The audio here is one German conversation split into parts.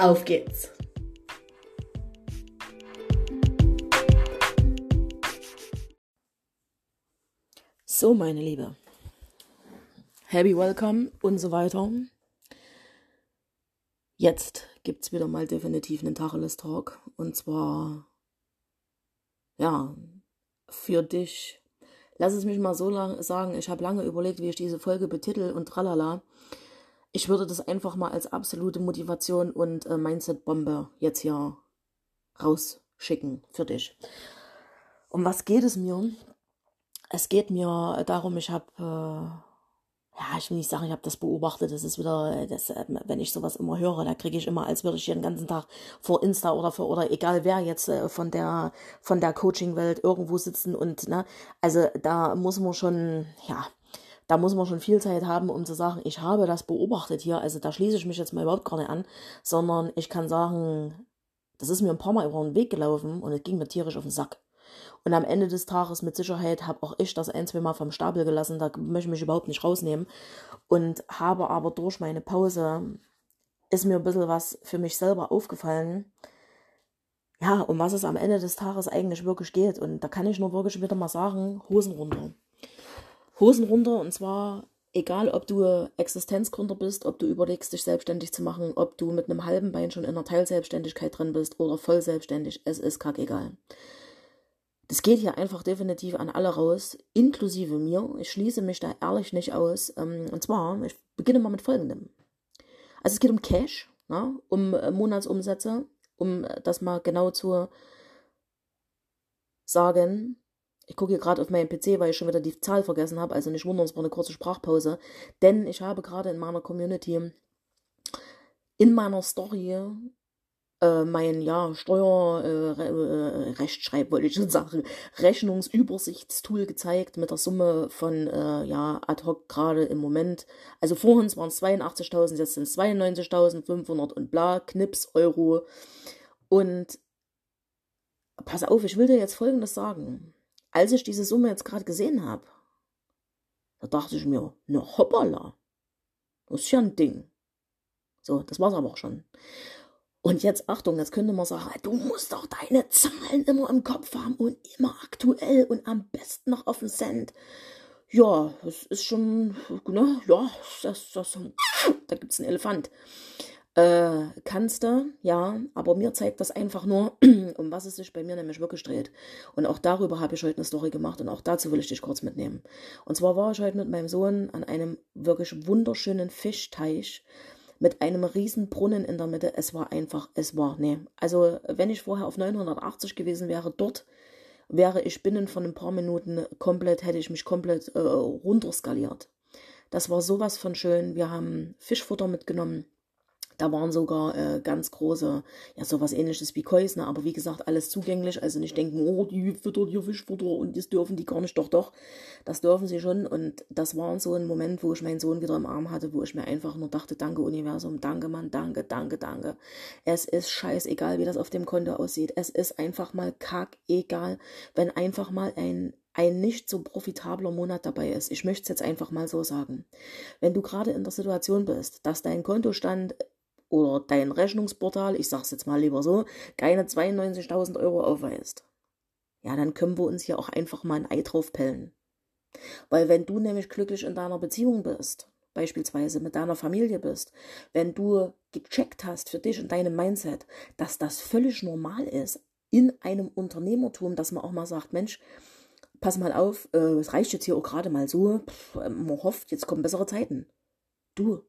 Auf geht's! So, meine Liebe. Happy Welcome und so weiter. Jetzt gibt's wieder mal definitiv einen Tacheles Talk. Und zwar, ja, für dich Lass es mich mal so lang sagen, ich habe lange überlegt, wie ich diese Folge betitel und tralala. Ich würde das einfach mal als absolute Motivation und äh, Mindset-Bombe jetzt hier rausschicken für dich. Um was geht es mir? Es geht mir darum, ich habe äh, ja, ich will nicht sagen, ich habe das beobachtet. Das ist wieder, das, äh, wenn ich sowas immer höre, da kriege ich immer, als würde ich hier den ganzen Tag vor Insta oder für, oder egal wer jetzt äh, von der von der Coaching-Welt irgendwo sitzen und ne, also da muss man schon, ja, da muss man schon viel Zeit haben, um zu sagen, ich habe das beobachtet hier. Also da schließe ich mich jetzt mal überhaupt gar nicht an, sondern ich kann sagen, das ist mir ein paar Mal über den Weg gelaufen und es ging mir tierisch auf den Sack. Und am Ende des Tages mit Sicherheit habe auch ich das ein, zwei Mal vom Stapel gelassen, da möchte ich mich überhaupt nicht rausnehmen. Und habe aber durch meine Pause ist mir ein bisschen was für mich selber aufgefallen. Ja, um was es am Ende des Tages eigentlich wirklich geht. Und da kann ich nur wirklich wieder mal sagen, Hosen runter. Hosen runter und zwar egal ob du Existenzgründer bist, ob du überlegst, dich selbstständig zu machen, ob du mit einem halben Bein schon in einer Teilselbstständigkeit drin bist oder voll selbstständig, es ist kackegal. Das geht hier einfach definitiv an alle raus, inklusive mir. Ich schließe mich da ehrlich nicht aus. Ähm, und zwar, ich beginne mal mit folgendem. Also es geht um Cash, ne, um äh, Monatsumsätze, um äh, das mal genau zu sagen. Ich gucke hier gerade auf meinen PC, weil ich schon wieder die Zahl vergessen habe. Also nicht wundern, es war eine kurze Sprachpause. Denn ich habe gerade in meiner Community, in meiner Story äh, mein ja Steuerrechtschreib äh, äh wollte ich schon sagen Rechnungsübersichtstool gezeigt mit der Summe von äh, ja ad hoc gerade im Moment also vorhin waren es 82.000 jetzt sind es 92.500 und bla Knips Euro und pass auf ich will dir jetzt Folgendes sagen als ich diese Summe jetzt gerade gesehen habe da dachte ich mir ne hoppala das ist ja ein Ding so das war's aber auch schon und jetzt Achtung, jetzt könnte man sagen, du musst doch deine Zahlen immer im Kopf haben und immer aktuell und am besten noch auf den Cent. Ja, das ist schon, ne, ja, das, das, da gibt's einen Elefant. Äh, kannst du, ja, aber mir zeigt das einfach nur, um was es sich bei mir nämlich wirklich dreht. Und auch darüber habe ich heute eine Story gemacht und auch dazu will ich dich kurz mitnehmen. Und zwar war ich heute mit meinem Sohn an einem wirklich wunderschönen Fischteich mit einem riesen Brunnen in der Mitte. Es war einfach, es war, nee. Also wenn ich vorher auf 980 gewesen wäre, dort wäre ich binnen von ein paar Minuten komplett, hätte ich mich komplett äh, runterskaliert. Das war sowas von schön. Wir haben Fischfutter mitgenommen. Da waren sogar äh, ganz große, ja, sowas ähnliches wie Kois, ne? aber wie gesagt, alles zugänglich. Also nicht denken, oh, die füttern hier Fischfutter und das dürfen die gar nicht. Doch, doch, das dürfen sie schon. Und das war so ein Moment, wo ich meinen Sohn wieder im Arm hatte, wo ich mir einfach nur dachte, danke Universum, danke Mann, danke, danke, danke. Es ist scheißegal, wie das auf dem Konto aussieht. Es ist einfach mal kackegal, wenn einfach mal ein ein nicht so profitabler Monat dabei ist. Ich möchte es jetzt einfach mal so sagen. Wenn du gerade in der Situation bist, dass dein Kontostand oder dein Rechnungsportal, ich sag's jetzt mal lieber so, keine 92.000 Euro aufweist, ja, dann können wir uns hier auch einfach mal ein Ei drauf pellen. Weil wenn du nämlich glücklich in deiner Beziehung bist, beispielsweise mit deiner Familie bist, wenn du gecheckt hast für dich und deinem Mindset, dass das völlig normal ist in einem Unternehmertum, dass man auch mal sagt, Mensch, pass mal auf, äh, es reicht jetzt hier auch gerade mal so, pff, man hofft, jetzt kommen bessere Zeiten. Du,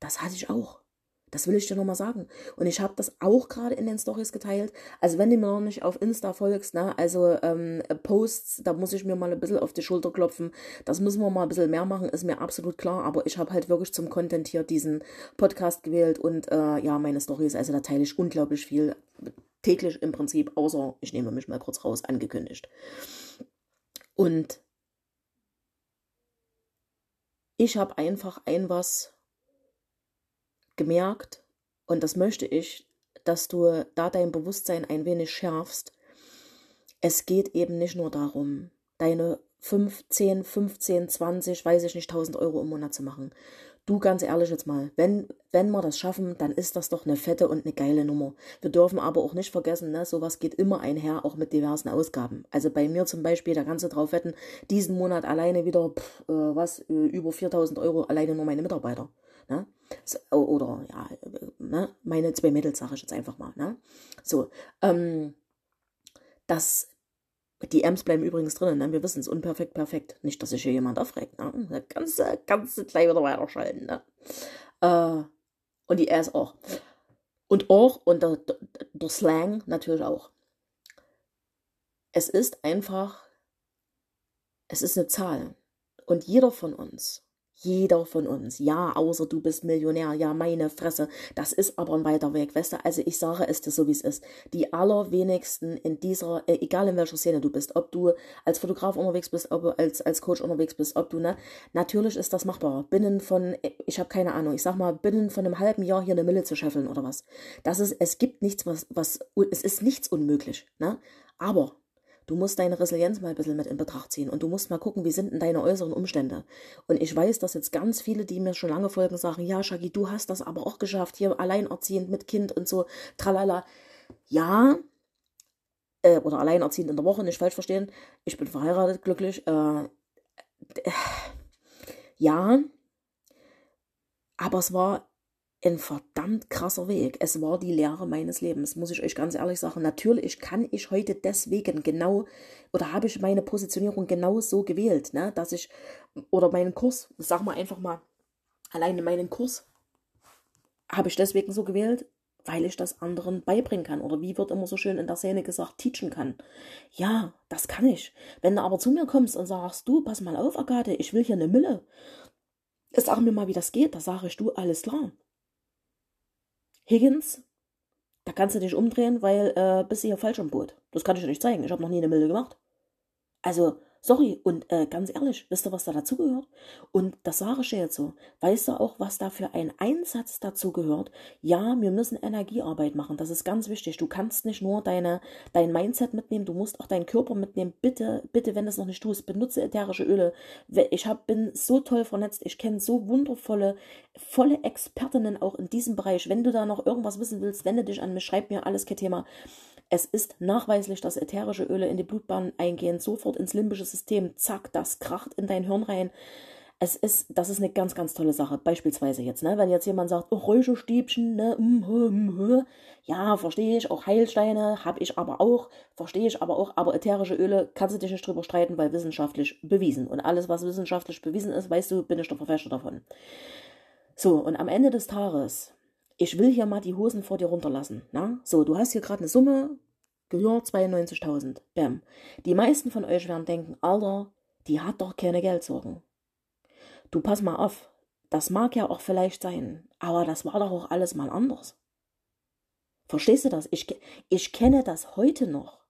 das hatte ich auch. Das will ich dir nochmal sagen. Und ich habe das auch gerade in den Stories geteilt. Also wenn du mir noch nicht auf Insta folgst, ne, also ähm, Posts, da muss ich mir mal ein bisschen auf die Schulter klopfen. Das müssen wir mal ein bisschen mehr machen, ist mir absolut klar. Aber ich habe halt wirklich zum Content hier diesen Podcast gewählt und äh, ja, meine Stories, also da teile ich unglaublich viel. Täglich im Prinzip, außer ich nehme mich mal kurz raus, angekündigt. Und ich habe einfach ein was gemerkt, und das möchte ich, dass du da dein Bewusstsein ein wenig schärfst. Es geht eben nicht nur darum, deine 5, 10, 15, 20, weiß ich nicht, 1000 Euro im Monat zu machen. Du ganz ehrlich jetzt mal, wenn, wenn wir das schaffen, dann ist das doch eine fette und eine geile Nummer. Wir dürfen aber auch nicht vergessen, ne, sowas geht immer einher, auch mit diversen Ausgaben. Also bei mir zum Beispiel, da kannst du drauf wetten, diesen Monat alleine wieder, pff, äh, was, äh, über 4000 Euro alleine nur meine Mitarbeiter. Oder ja, ne? meine zwei Mädels sage ich jetzt einfach mal. Ne? So, ähm, das, die Amps bleiben übrigens drinnen, ne? wir wissen es, unperfekt, perfekt. Nicht, dass sich hier jemand aufregt. Ne? Da kannst kannst du gleich wieder weiterschalten. Ne? Äh, und die Rs auch. Und auch, und der, der Slang natürlich auch. Es ist einfach, es ist eine Zahl. Und jeder von uns jeder von uns. Ja, außer du bist Millionär. Ja, meine Fresse. Das ist aber ein weiter Weg, weißt du? Also ich sage es dir so, wie es ist. Die allerwenigsten in dieser, äh, egal in welcher Szene du bist, ob du als Fotograf unterwegs bist, ob du als, als Coach unterwegs bist, ob du, ne? Natürlich ist das machbar. Binnen von, ich habe keine Ahnung, ich sag mal, binnen von einem halben Jahr hier eine Mille zu scheffeln oder was. Das ist, es gibt nichts, was, was, es ist nichts unmöglich, ne? Aber Du musst deine Resilienz mal ein bisschen mit in Betracht ziehen und du musst mal gucken, wie sind denn deine äußeren Umstände. Und ich weiß, dass jetzt ganz viele, die mir schon lange folgen, sagen, ja, Shagi, du hast das aber auch geschafft, hier alleinerziehend mit Kind und so, tralala. Ja, äh, oder alleinerziehend in der Woche, nicht falsch verstehen. Ich bin verheiratet, glücklich. Äh, ja, aber es war ein verdammt krasser Weg. Es war die Lehre meines Lebens, muss ich euch ganz ehrlich sagen. Natürlich kann ich heute deswegen genau oder habe ich meine Positionierung genau so gewählt, ne, dass ich oder meinen Kurs, sag mal einfach mal, alleine meinen Kurs habe ich deswegen so gewählt, weil ich das anderen beibringen kann. Oder wie wird immer so schön in der Szene gesagt, teachen kann. Ja, das kann ich. Wenn du aber zu mir kommst und sagst, du, pass mal auf, Agathe, ich will hier eine Mille. Sag mir mal, wie das geht. Da sage ich, du, alles klar. Higgins, da kannst du dich umdrehen, weil äh, bist du hier falsch am Boot. Das kann ich dir nicht zeigen. Ich habe noch nie eine Milde gemacht. Also, Sorry, und äh, ganz ehrlich, wisst ihr, was da dazugehört? Und das sage ich jetzt so. Weißt du auch, was da für ein Einsatz dazu gehört? Ja, wir müssen Energiearbeit machen. Das ist ganz wichtig. Du kannst nicht nur deine, dein Mindset mitnehmen, du musst auch deinen Körper mitnehmen. Bitte, bitte, wenn du es noch nicht tust, benutze ätherische Öle. Ich hab, bin so toll vernetzt. Ich kenne so wundervolle, volle Expertinnen auch in diesem Bereich. Wenn du da noch irgendwas wissen willst, wende dich an mich, schreib mir alles, kein Thema. Es ist nachweislich, dass ätherische Öle in die Blutbahn eingehen, sofort ins limbische System, zack, das kracht in dein Hirn rein. Es ist, das ist eine ganz, ganz tolle Sache. Beispielsweise jetzt, ne, wenn jetzt jemand sagt, oh, Räucherstäbchen, ne, mm, mm, mm, ja, verstehe ich, auch Heilsteine habe ich aber auch, verstehe ich aber auch, aber ätherische Öle kannst du dich nicht drüber streiten, weil wissenschaftlich bewiesen. Und alles, was wissenschaftlich bewiesen ist, weißt du, bin ich der Verfechter davon. So, und am Ende des Tages ich will hier mal die Hosen vor dir runterlassen. Na? So, du hast hier gerade eine Summe gehört, 92.000. Bam. Die meisten von euch werden denken, Alter, die hat doch keine Geldsorgen. Du pass mal auf, das mag ja auch vielleicht sein, aber das war doch auch alles mal anders. Verstehst du das? Ich, ich kenne das heute noch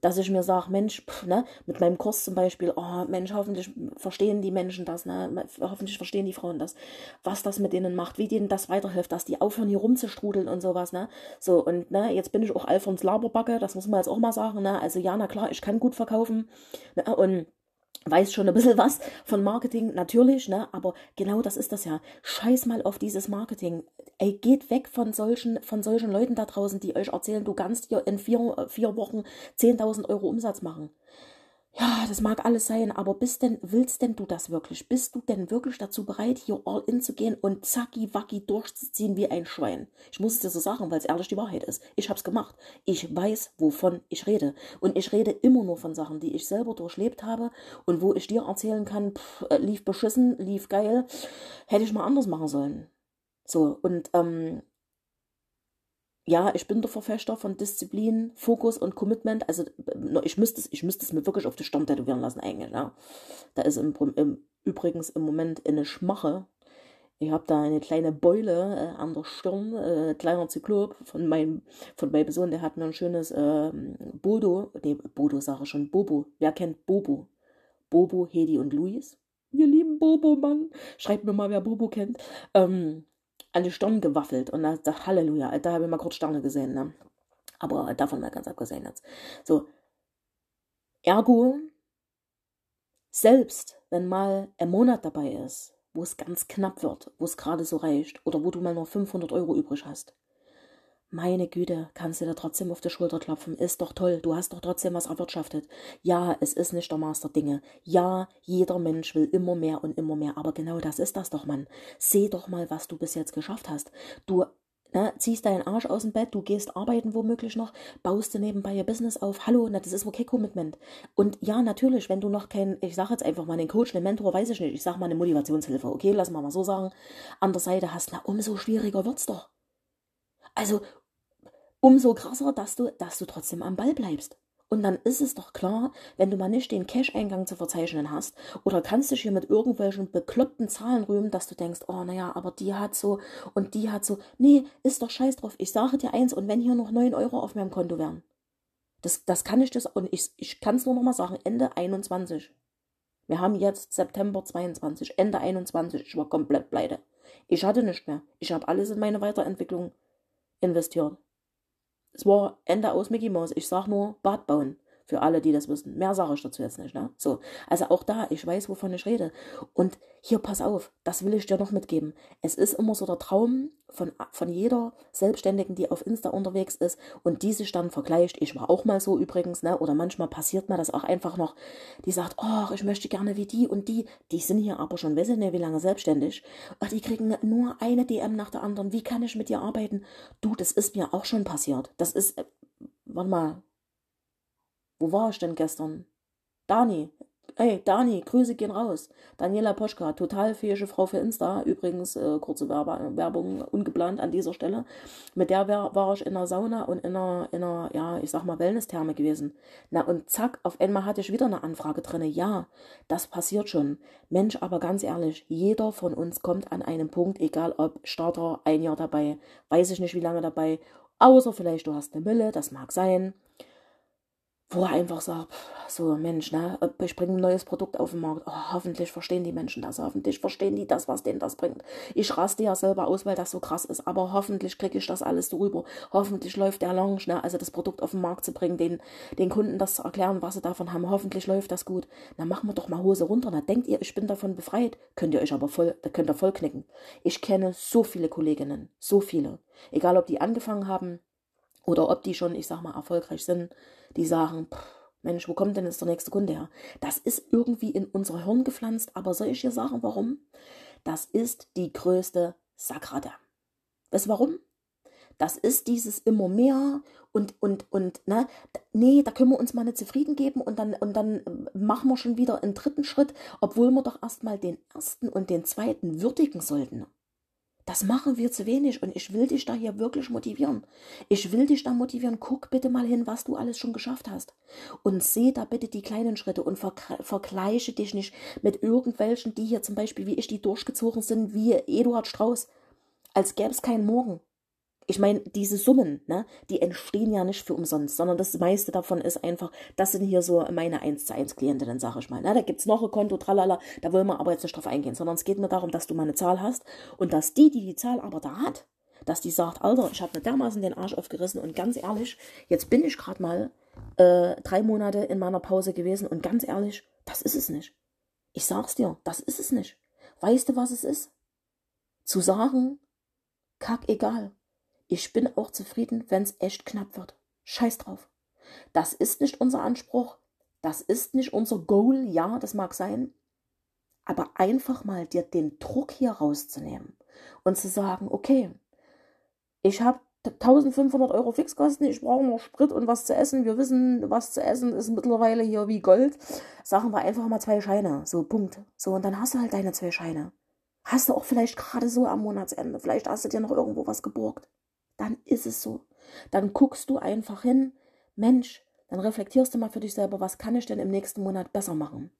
dass ich mir sage, Mensch, pff, ne, mit meinem Kurs zum Beispiel, oh Mensch, hoffentlich verstehen die Menschen das, ne, hoffentlich verstehen die Frauen das, was das mit denen macht, wie denen das weiterhilft, dass die aufhören hier rumzustrudeln und sowas, ne, so, und, ne, jetzt bin ich auch Alfons Laberbacke, das muss man jetzt auch mal sagen, ne, also ja, na klar, ich kann gut verkaufen, ne, und weiß schon ein bisschen was von Marketing, natürlich, ne? Aber genau das ist das ja. Scheiß mal auf dieses Marketing. Ey, geht weg von solchen, von solchen Leuten da draußen, die euch erzählen, du kannst hier in vier, vier Wochen 10.000 Euro Umsatz machen ja, das mag alles sein, aber bist denn, willst denn du das wirklich? Bist du denn wirklich dazu bereit, hier all in zu gehen und zacki wacki durchzuziehen wie ein Schwein? Ich muss es dir so sagen, weil es ehrlich die Wahrheit ist. Ich hab's gemacht. Ich weiß, wovon ich rede. Und ich rede immer nur von Sachen, die ich selber durchlebt habe und wo ich dir erzählen kann, pff, lief beschissen, lief geil, hätte ich mal anders machen sollen. So, und ähm, ja, ich bin der Verfechter von Disziplin, Fokus und Commitment. Also ich müsste es, ich müsste es mir wirklich auf die Stirn tätowieren lassen eigentlich. Ja. Da ist im, im, übrigens im Moment eine Schmache. Ich habe da eine kleine Beule äh, an der Stirn, äh, kleiner Zyklop von meinem, von meinem Sohn, der hat mir ein schönes äh, Bodo, nee, Bodo sage ich schon, Bobo. Wer kennt Bobo? Bobo, Hedi und Luis. Wir lieben Bobo, Mann. Schreibt mir mal, wer Bobo kennt. Ähm, an die Stirn gewaffelt und da dachte Halleluja, da habe ich mal kurz Sterne gesehen, ne? Aber davon mal ganz abgesehen jetzt. So. Ergo, selbst wenn mal ein Monat dabei ist, wo es ganz knapp wird, wo es gerade so reicht, oder wo du mal nur 500 Euro übrig hast, meine Güte, kannst du dir trotzdem auf die Schulter klopfen. Ist doch toll, du hast doch trotzdem was erwirtschaftet. Ja, es ist nicht der Master Dinge. Ja, jeder Mensch will immer mehr und immer mehr. Aber genau das ist das doch, Mann. Seh doch mal, was du bis jetzt geschafft hast. Du ne, ziehst deinen Arsch aus dem Bett, du gehst arbeiten womöglich noch, baust du nebenbei ihr Business auf. Hallo, na, das ist okay Commitment. Und ja, natürlich, wenn du noch kein, ich sag jetzt einfach mal einen Coach, einen Mentor, weiß ich nicht, ich sag mal eine Motivationshilfe, okay, lass mal mal so sagen, an der Seite hast, na, umso schwieriger wird's doch. Also, umso krasser, dass du, dass du trotzdem am Ball bleibst. Und dann ist es doch klar, wenn du mal nicht den Cash-Eingang zu verzeichnen hast oder kannst dich hier mit irgendwelchen bekloppten Zahlen rühmen, dass du denkst, oh naja, aber die hat so und die hat so. Nee, ist doch scheiß drauf. Ich sage dir eins und wenn hier noch 9 Euro auf meinem Konto wären, das, das kann ich das und ich, ich kann es nur noch mal sagen, Ende 21. Wir haben jetzt September 22, Ende 21, ich war komplett pleite. Ich hatte nichts mehr. Ich habe alles in meine Weiterentwicklung investiert. Es war Ende aus Mickey Mouse. Ich sag nur Bad bauen. Für alle, die das wissen. Mehr sage ich dazu jetzt nicht, ne? So. Also auch da, ich weiß, wovon ich rede. Und hier, pass auf, das will ich dir noch mitgeben. Es ist immer so der Traum von, von jeder Selbstständigen, die auf Insta unterwegs ist und die sich dann vergleicht. Ich war auch mal so übrigens, ne? Oder manchmal passiert mir das auch einfach noch. Die sagt, oh, ich möchte gerne wie die und die. Die sind hier aber schon, weiß ich nicht, wie lange selbstständig. Ach, die kriegen nur eine DM nach der anderen. Wie kann ich mit dir arbeiten? Du, das ist mir auch schon passiert. Das ist, äh, warte mal, wo war ich denn gestern? Dani. Ey, Dani, Grüße gehen raus. Daniela Poschka, total fähige Frau für Insta. Übrigens, äh, kurze Werbe Werbung ungeplant an dieser Stelle. Mit der war, war ich in einer Sauna und in einer, in einer, ja, ich sag mal, Wellness-Therme gewesen. Na, und zack, auf einmal hatte ich wieder eine Anfrage drinne. Ja, das passiert schon. Mensch, aber ganz ehrlich, jeder von uns kommt an einen Punkt, egal ob Starter, ein Jahr dabei, weiß ich nicht, wie lange dabei, außer vielleicht du hast eine Mille, das mag sein wo er einfach sagt, so Mensch, ne, ich bringe ein neues Produkt auf den Markt. Oh, hoffentlich verstehen die Menschen das, hoffentlich verstehen die das, was denen das bringt. Ich raste ja selber aus, weil das so krass ist, aber hoffentlich kriege ich das alles so rüber. Hoffentlich läuft der Launch, ne, also das Produkt auf den Markt zu bringen, den, den Kunden das zu erklären, was sie davon haben. Hoffentlich läuft das gut. Na, machen wir doch mal Hose runter. Na, denkt ihr, ich bin davon befreit? Könnt ihr euch aber voll, da könnt ihr voll knicken. Ich kenne so viele Kolleginnen, so viele. Egal, ob die angefangen haben, oder ob die schon, ich sag mal, erfolgreich sind, die sagen, Mensch, wo kommt denn jetzt der nächste Kunde her? Das ist irgendwie in unser Hirn gepflanzt, aber soll ich dir sagen, warum? Das ist die größte Sakrate. Weißt du warum? Das ist dieses immer mehr und, und, und, ne, nee, da können wir uns mal nicht zufrieden geben und dann, und dann machen wir schon wieder einen dritten Schritt, obwohl wir doch erstmal den ersten und den zweiten würdigen sollten. Das machen wir zu wenig und ich will dich da hier wirklich motivieren. Ich will dich da motivieren. Guck bitte mal hin, was du alles schon geschafft hast. Und seh da bitte die kleinen Schritte und ver vergleiche dich nicht mit irgendwelchen, die hier zum Beispiel wie ich, die durchgezogen sind, wie Eduard Strauß. Als gäbe es keinen Morgen ich meine, diese Summen, ne, die entstehen ja nicht für umsonst, sondern das meiste davon ist einfach, das sind hier so meine 1 zu 1 Klientinnen, sage ich mal. Ne? Da gibt's noch ein Konto, tralala, da wollen wir aber jetzt nicht drauf eingehen, sondern es geht nur darum, dass du mal eine Zahl hast und dass die, die die Zahl aber da hat, dass die sagt, Alter, ich habe mir dermaßen den Arsch aufgerissen und ganz ehrlich, jetzt bin ich gerade mal äh, drei Monate in meiner Pause gewesen und ganz ehrlich, das ist es nicht. Ich sag's dir, das ist es nicht. Weißt du, was es ist? Zu sagen, kack egal, ich bin auch zufrieden, wenn es echt knapp wird. Scheiß drauf. Das ist nicht unser Anspruch. Das ist nicht unser Goal. Ja, das mag sein. Aber einfach mal dir den Druck hier rauszunehmen und zu sagen, okay, ich habe 1500 Euro Fixkosten, ich brauche noch Sprit und was zu essen. Wir wissen, was zu essen ist mittlerweile hier wie Gold. Sagen wir einfach mal zwei Scheine. So, Punkt. So, und dann hast du halt deine zwei Scheine. Hast du auch vielleicht gerade so am Monatsende, vielleicht hast du dir noch irgendwo was geborgt. Dann ist es so. Dann guckst du einfach hin, Mensch, dann reflektierst du mal für dich selber, was kann ich denn im nächsten Monat besser machen?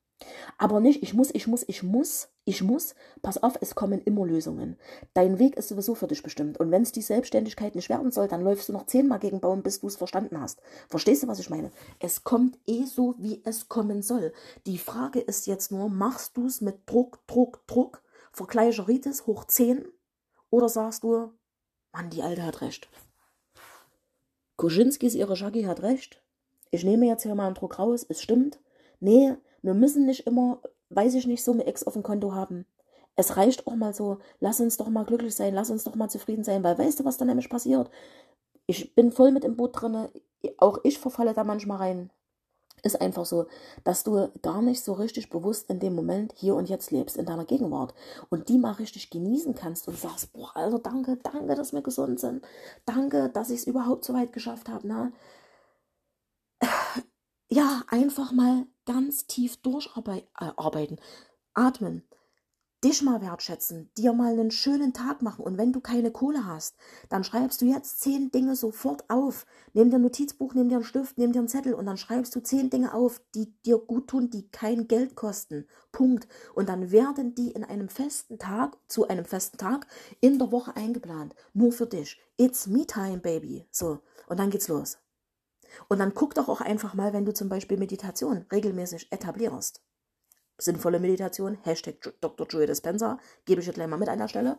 Aber nicht, ich muss, ich muss, ich muss, ich muss. Pass auf, es kommen immer Lösungen. Dein Weg ist sowieso für dich bestimmt. Und wenn es die Selbstständigkeit nicht werden soll, dann läufst du noch zehnmal gegen Baum, bis du es verstanden hast. Verstehst du, was ich meine? Es kommt eh so, wie es kommen soll. Die Frage ist jetzt nur, machst du es mit Druck, Druck, Druck, Vergleicheritis hoch 10? Oder sagst du, Mann, die Alte hat recht. Kuschinskis ihre Shaggy hat recht. Ich nehme jetzt hier mal einen Druck raus, es stimmt. Nee, wir müssen nicht immer, weiß ich nicht, Summe X auf dem Konto haben. Es reicht auch mal so, lass uns doch mal glücklich sein, lass uns doch mal zufrieden sein, weil weißt du, was dann nämlich passiert? Ich bin voll mit im Boot drinne, auch ich verfalle da manchmal rein. Ist einfach so, dass du gar nicht so richtig bewusst in dem Moment hier und jetzt lebst, in deiner Gegenwart. Und die mal richtig genießen kannst und sagst, boah, also danke, danke, dass wir gesund sind. Danke, dass ich es überhaupt so weit geschafft habe. Ne? ja, einfach mal ganz tief durcharbeiten, äh, atmen, dich mal wertschätzen, dir mal einen schönen Tag machen. Und wenn du keine Kohle hast, dann schreibst du jetzt zehn Dinge sofort auf. Nimm dir ein Notizbuch, nimm dir einen Stift, nimm dir einen Zettel und dann schreibst du zehn Dinge auf, die dir gut tun, die kein Geld kosten. Punkt. Und dann werden die in einem festen Tag, zu einem festen Tag, in der Woche eingeplant. Nur für dich. It's me time, baby. So. Und dann geht's los. Und dann guck doch auch einfach mal, wenn du zum Beispiel Meditation regelmäßig etablierst. Sinnvolle Meditation, Hashtag Dr. Joey Dispenza, gebe ich jetzt gleich mal mit an der Stelle.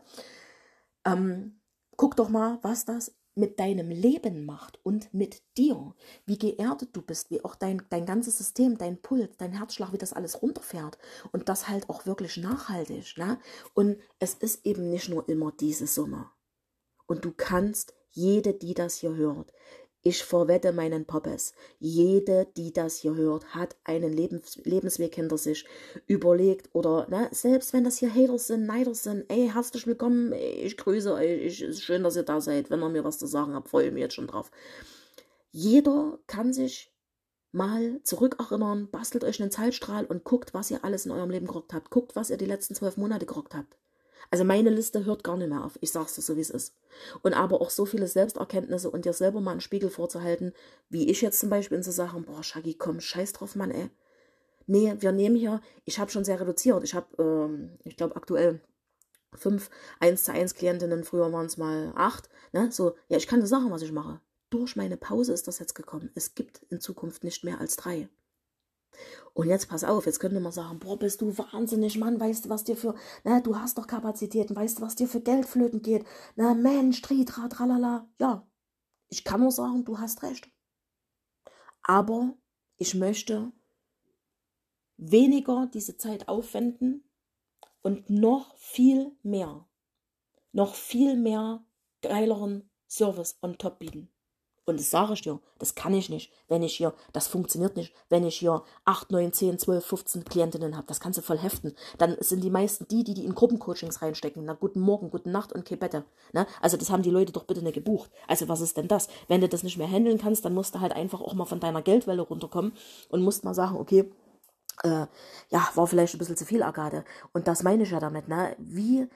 Ähm, guck doch mal, was das mit deinem Leben macht und mit dir, wie geerdet du bist, wie auch dein, dein ganzes System, dein Puls, dein Herzschlag, wie das alles runterfährt und das halt auch wirklich nachhaltig. Ne? Und es ist eben nicht nur immer diese Summe. Und du kannst jede, die das hier hört, ich verwette meinen Poppes. Jede, die das hier hört, hat einen Lebens Lebensweg hinter sich überlegt oder, ne, selbst wenn das hier Haters sind, Neider sind, ey, herzlich willkommen, ich grüße euch, ist schön, dass ihr da seid. Wenn ihr mir was zu sagen habt, freue ich mich jetzt schon drauf. Jeder kann sich mal zurückerinnern, bastelt euch einen Zeitstrahl und guckt, was ihr alles in eurem Leben gerockt habt. Guckt, was ihr die letzten zwölf Monate gerockt habt. Also meine Liste hört gar nicht mehr auf. Ich sag's dir so, wie es ist. Und aber auch so viele Selbsterkenntnisse und dir selber mal einen Spiegel vorzuhalten, wie ich jetzt zum Beispiel in so Sachen, boah, Shaggy, komm, scheiß drauf, Mann, ey. Nee, wir nehmen hier, ich habe schon sehr reduziert. Ich habe, ähm, ich glaube, aktuell fünf 1 zu 1 Klientinnen, früher waren es mal acht. Ne? So, ja, ich kann dir sagen, was ich mache. Durch meine Pause ist das jetzt gekommen. Es gibt in Zukunft nicht mehr als drei. Und jetzt pass auf, jetzt könnte man sagen, boah, bist du wahnsinnig, Mann, weißt du, was dir für, na, du hast doch Kapazitäten, weißt du, was dir für Geld flöten geht, na, Mensch, tritra, tralala, ja, ich kann nur sagen, du hast recht. Aber ich möchte weniger diese Zeit aufwenden und noch viel mehr, noch viel mehr geileren Service on top bieten. Und das sage ich dir, das kann ich nicht, wenn ich hier, das funktioniert nicht, wenn ich hier 8, 9, 10, 12, 15 Klientinnen habe. Das kannst du voll heften. Dann sind die meisten die, die die in Gruppencoachings reinstecken. Na, guten Morgen, guten Nacht und Kebette. Ne? Also das haben die Leute doch bitte nicht gebucht. Also was ist denn das? Wenn du das nicht mehr handeln kannst, dann musst du halt einfach auch mal von deiner Geldwelle runterkommen und musst mal sagen, okay, äh, ja, war vielleicht ein bisschen zu viel, Agade. Und das meine ich ja damit, ne? Wie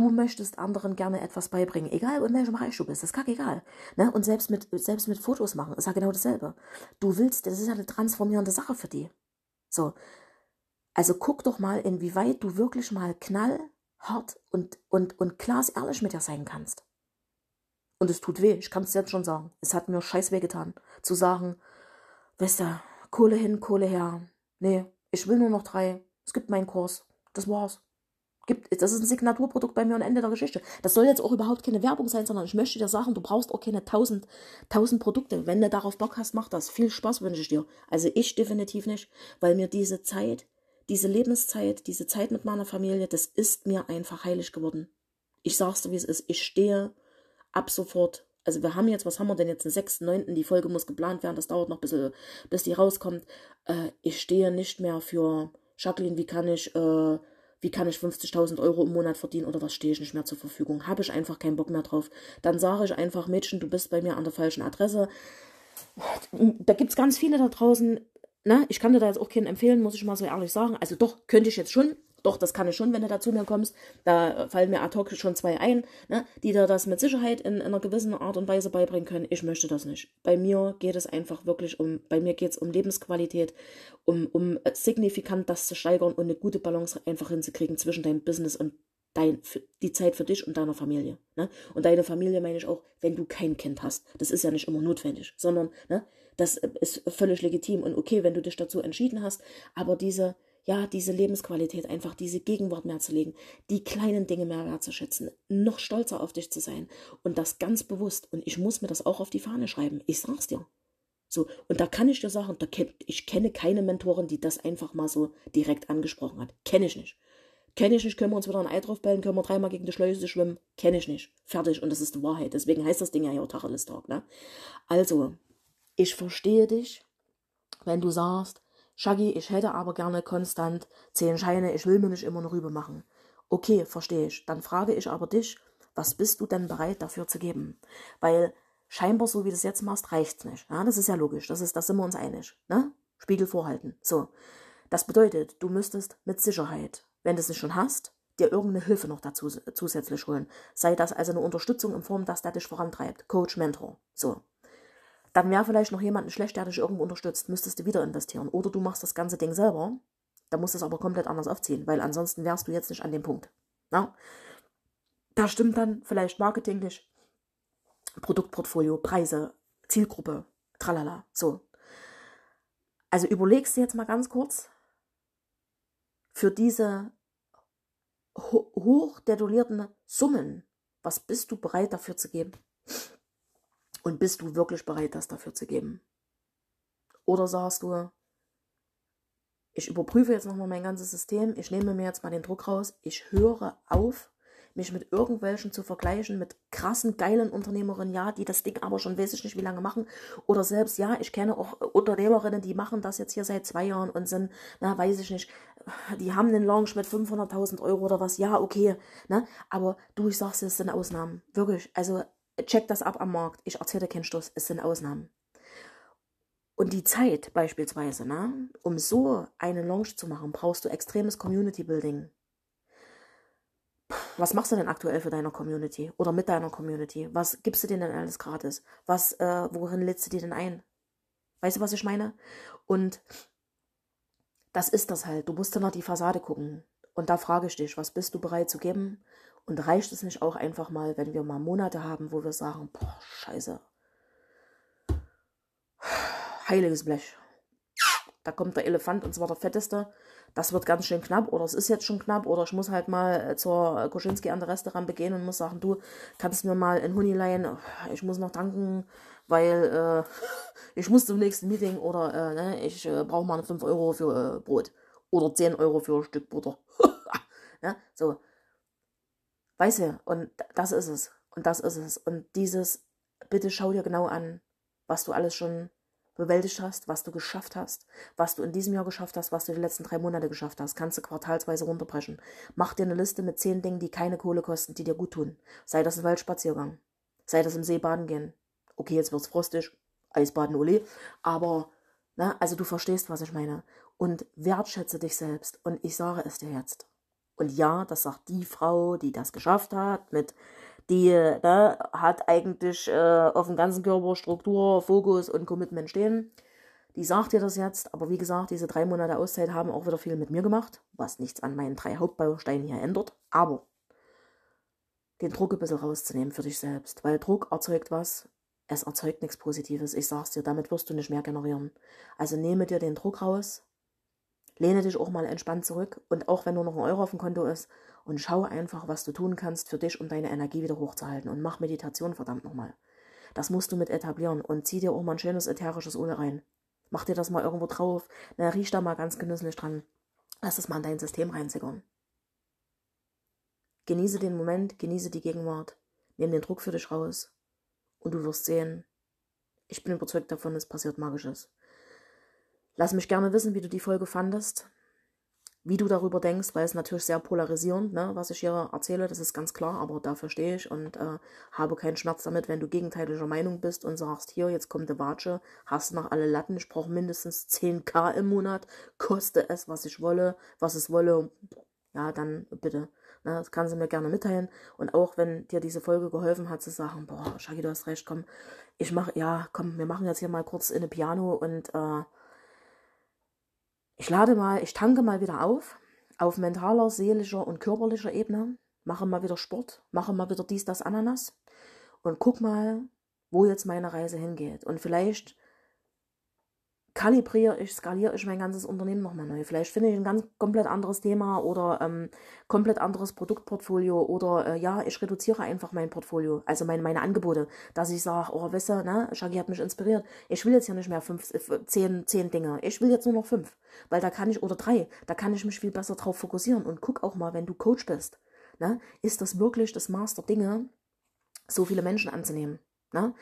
Du möchtest anderen gerne etwas beibringen, egal in welchem Bereich du bist, das ist egal. Ne? Und selbst mit, selbst mit Fotos machen ist ja genau dasselbe. Du willst, das ist ja eine transformierende Sache für die. So. Also guck doch mal, inwieweit du wirklich mal knallhart und, und, und glasehrlich mit dir sein kannst. Und es tut weh, ich kann es jetzt schon sagen. Es hat mir scheiß weh getan, zu sagen, weißt du, Kohle hin, Kohle her. Nee, ich will nur noch drei. Es gibt meinen Kurs. Das war's. Gibt, das ist ein Signaturprodukt bei mir und Ende der Geschichte. Das soll jetzt auch überhaupt keine Werbung sein, sondern ich möchte dir sagen, du brauchst auch keine tausend, tausend Produkte. Wenn du darauf Bock hast, mach das. Viel Spaß wünsche ich dir. Also ich definitiv nicht, weil mir diese Zeit, diese Lebenszeit, diese Zeit mit meiner Familie, das ist mir einfach heilig geworden. Ich sag's dir, wie es ist. Ich stehe ab sofort also wir haben jetzt, was haben wir denn jetzt, den 6.9., die Folge muss geplant werden, das dauert noch ein bisschen, bis die rauskommt. Äh, ich stehe nicht mehr für, Jacqueline, wie kann ich äh, wie kann ich 50.000 Euro im Monat verdienen oder was stehe ich nicht mehr zur Verfügung? Habe ich einfach keinen Bock mehr drauf. Dann sage ich einfach, Mädchen, du bist bei mir an der falschen Adresse. Da gibt es ganz viele da draußen. Ne? ich kann dir da jetzt auch keinen empfehlen, muss ich mal so ehrlich sagen. Also doch, könnte ich jetzt schon. Doch, das kann ich schon, wenn du da zu mir kommst. Da fallen mir ad hoc schon zwei ein, ne, die dir das mit Sicherheit in, in einer gewissen Art und Weise beibringen können. Ich möchte das nicht. Bei mir geht es einfach wirklich um, bei mir geht es um Lebensqualität, um, um signifikant das zu steigern und eine gute Balance einfach hinzukriegen zwischen deinem Business und dein, die Zeit für dich und deiner Familie. Ne? Und deine Familie meine ich auch, wenn du kein Kind hast. Das ist ja nicht immer notwendig, sondern ne, das ist völlig legitim und okay, wenn du dich dazu entschieden hast. Aber diese, ja, diese Lebensqualität, einfach diese Gegenwart mehr zu legen, die kleinen Dinge mehr wertzuschätzen, noch stolzer auf dich zu sein und das ganz bewusst. Und ich muss mir das auch auf die Fahne schreiben. Ich sag's dir. So, und da kann ich dir sagen, da kenn, ich kenne keine Mentorin, die das einfach mal so direkt angesprochen hat. Kenne ich nicht. Kenne ich nicht, können wir uns wieder ein Ei draufbellen, können wir dreimal gegen die Schleuse schwimmen. Kenne ich nicht. Fertig. Und das ist die Wahrheit. Deswegen heißt das Ding ja hier Tacheles Talk, ne? Also, ich verstehe dich, wenn du sagst, Shaggy, ich hätte aber gerne konstant zehn Scheine, ich will mir nicht immer eine Rübe machen. Okay, verstehe ich. Dann frage ich aber dich, was bist du denn bereit dafür zu geben? Weil scheinbar, so wie du es jetzt machst, reicht's nicht. Ja, das ist ja logisch. Das ist, da sind wir uns einig. Ne? Spiegel vorhalten. So. Das bedeutet, du müsstest mit Sicherheit, wenn du es nicht schon hast, dir irgendeine Hilfe noch dazu zusätzlich holen. Sei das also eine Unterstützung in Form, dass der dich vorantreibt. Coach, Mentor. So. Dann wäre vielleicht noch jemand schlecht, der dich irgendwo unterstützt, müsstest du wieder investieren. Oder du machst das ganze Ding selber, da musst du es aber komplett anders aufziehen, weil ansonsten wärst du jetzt nicht an dem Punkt. Ja? Da stimmt dann vielleicht marketinglich, Produktportfolio, Preise, Zielgruppe, tralala, so. Also überlegst du jetzt mal ganz kurz, für diese ho hoch Summen, was bist du bereit dafür zu geben? Und bist du wirklich bereit, das dafür zu geben? Oder sagst du, ich überprüfe jetzt nochmal mein ganzes System, ich nehme mir jetzt mal den Druck raus, ich höre auf, mich mit irgendwelchen zu vergleichen, mit krassen, geilen Unternehmerinnen, ja, die das Ding aber schon weiß ich nicht wie lange machen. Oder selbst, ja, ich kenne auch Unternehmerinnen, die machen das jetzt hier seit zwei Jahren und sind, na, weiß ich nicht, die haben einen Launch mit 500.000 Euro oder was, ja, okay, ne, aber du, ich sag's es sind Ausnahmen, wirklich, also check das ab am Markt. Ich erzähle keinen Stoß, es sind Ausnahmen. Und die Zeit beispielsweise, ne, um so einen Launch zu machen, brauchst du extremes Community Building. Was machst du denn aktuell für deine Community oder mit deiner Community? Was gibst du denen denn alles gratis? Was, äh, worin lädst du dir denn ein? Weißt du, was ich meine? Und das ist das halt. Du musst dann nach die Fassade gucken. Und da frage ich dich, was bist du bereit zu geben? Und reicht es nicht auch einfach mal, wenn wir mal Monate haben, wo wir sagen, boah, scheiße. Heiliges Blech. Da kommt der Elefant und zwar der fetteste. Das wird ganz schön knapp oder es ist jetzt schon knapp oder ich muss halt mal zur Koschinski an der Restaurant begehen und muss sagen, du kannst mir mal ein Huni leihen. Ich muss noch danken, weil äh, ich muss zum nächsten Meeting oder äh, ne, ich äh, brauche mal 5 Euro für äh, Brot oder 10 Euro für ein Stück Butter. ja, so. Weißt du, und das ist es. Und das ist es. Und dieses, bitte schau dir genau an, was du alles schon bewältigt hast, was du geschafft hast, was du in diesem Jahr geschafft hast, was du die letzten drei Monate geschafft hast. Kannst du quartalsweise runterbrechen. Mach dir eine Liste mit zehn Dingen, die keine Kohle kosten, die dir gut tun. Sei das ein Waldspaziergang. Sei das im See baden gehen. Okay, jetzt wird's frostig. Eisbaden, Ole. Aber, na, also du verstehst, was ich meine. Und wertschätze dich selbst. Und ich sage es dir jetzt. Und ja, das sagt die Frau, die das geschafft hat, mit die ne, hat eigentlich äh, auf dem ganzen Körper Struktur, Fokus und Commitment stehen. Die sagt dir das jetzt, aber wie gesagt, diese drei Monate Auszeit haben auch wieder viel mit mir gemacht, was nichts an meinen drei Hauptbausteinen hier ändert. Aber den Druck ein bisschen rauszunehmen für dich selbst, weil Druck erzeugt was, es erzeugt nichts Positives. Ich sag's dir, damit wirst du nicht mehr generieren. Also nehme dir den Druck raus, lehne dich auch mal entspannt zurück und auch wenn nur noch ein Euro auf dem Konto ist und schau einfach, was du tun kannst für dich, um deine Energie wieder hochzuhalten und mach Meditation verdammt nochmal. Das musst du mit etablieren und zieh dir auch mal ein schönes ätherisches Öl rein. Mach dir das mal irgendwo drauf, na, riech da mal ganz genüsslich dran. Lass es mal in dein System reinsickern. Genieße den Moment, genieße die Gegenwart, nimm den Druck für dich raus und du wirst sehen, ich bin überzeugt davon, es passiert Magisches. Lass mich gerne wissen, wie du die Folge fandest, wie du darüber denkst, weil es natürlich sehr polarisierend, ne, was ich hier erzähle, das ist ganz klar, aber dafür stehe ich und äh, habe keinen Schmerz damit, wenn du gegenteiliger Meinung bist und sagst, hier, jetzt kommt der Watsche, hast noch alle Latten, ich brauche mindestens 10k im Monat, koste es, was ich wolle, was es wolle, ja, dann bitte. Ne, das kannst du mir gerne mitteilen. Und auch wenn dir diese Folge geholfen hat, zu sagen, boah, Shaggy, du hast recht, komm, ich mache, ja, komm, wir machen jetzt hier mal kurz in eine Piano und äh, ich lade mal, ich tanke mal wieder auf, auf mentaler, seelischer und körperlicher Ebene, mache mal wieder Sport, mache mal wieder dies, das, Ananas und guck mal, wo jetzt meine Reise hingeht. Und vielleicht kalibriere ich, skaliere ich mein ganzes Unternehmen nochmal neu. Vielleicht finde ich ein ganz komplett anderes Thema oder ähm, komplett anderes Produktportfolio oder äh, ja, ich reduziere einfach mein Portfolio, also meine, meine Angebote, dass ich sage, oh, weißt du, ne, Shaggy hat mich inspiriert. Ich will jetzt ja nicht mehr fünf, äh, zehn, zehn Dinge. Ich will jetzt nur noch fünf. Weil da kann ich, oder drei, da kann ich mich viel besser drauf fokussieren. Und guck auch mal, wenn du Coach bist, ne, ist das wirklich das Master Dinge, so viele Menschen anzunehmen. Ne?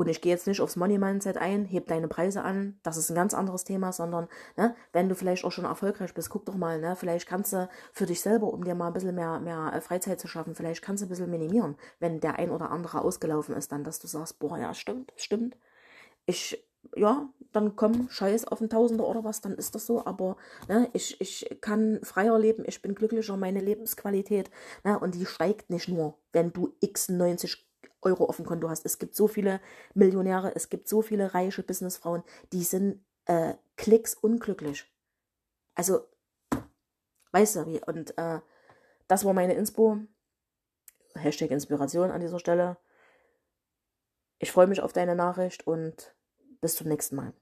Und ich gehe jetzt nicht aufs Money Mindset ein, heb deine Preise an, das ist ein ganz anderes Thema, sondern ne, wenn du vielleicht auch schon erfolgreich bist, guck doch mal, ne, vielleicht kannst du für dich selber, um dir mal ein bisschen mehr, mehr äh, Freizeit zu schaffen, vielleicht kannst du ein bisschen minimieren, wenn der ein oder andere ausgelaufen ist, dann, dass du sagst, boah, ja, stimmt, stimmt. Ich, ja, dann komm, scheiß auf ein Tausender oder was, dann ist das so, aber ne, ich, ich kann freier leben, ich bin glücklicher, meine Lebensqualität, ne, und die steigt nicht nur, wenn du x 90 Euro auf dem Konto hast. Es gibt so viele Millionäre, es gibt so viele reiche Businessfrauen, die sind äh, klicks unglücklich. Also, weißt du wie? Und äh, das war meine Inspo. Hashtag Inspiration an dieser Stelle. Ich freue mich auf deine Nachricht und bis zum nächsten Mal.